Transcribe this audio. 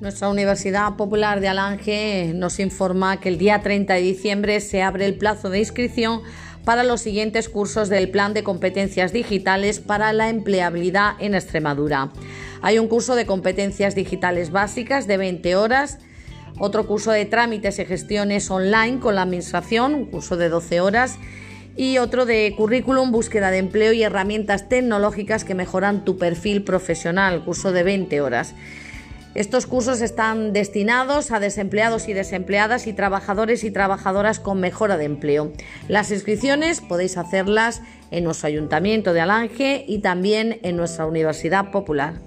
Nuestra Universidad Popular de Alange nos informa que el día 30 de diciembre se abre el plazo de inscripción para los siguientes cursos del Plan de Competencias Digitales para la Empleabilidad en Extremadura. Hay un curso de competencias digitales básicas de 20 horas, otro curso de trámites y gestiones online con la Administración, un curso de 12 horas, y otro de currículum, búsqueda de empleo y herramientas tecnológicas que mejoran tu perfil profesional, curso de 20 horas. Estos cursos están destinados a desempleados y desempleadas y trabajadores y trabajadoras con mejora de empleo. Las inscripciones podéis hacerlas en nuestro Ayuntamiento de Alange y también en nuestra Universidad Popular.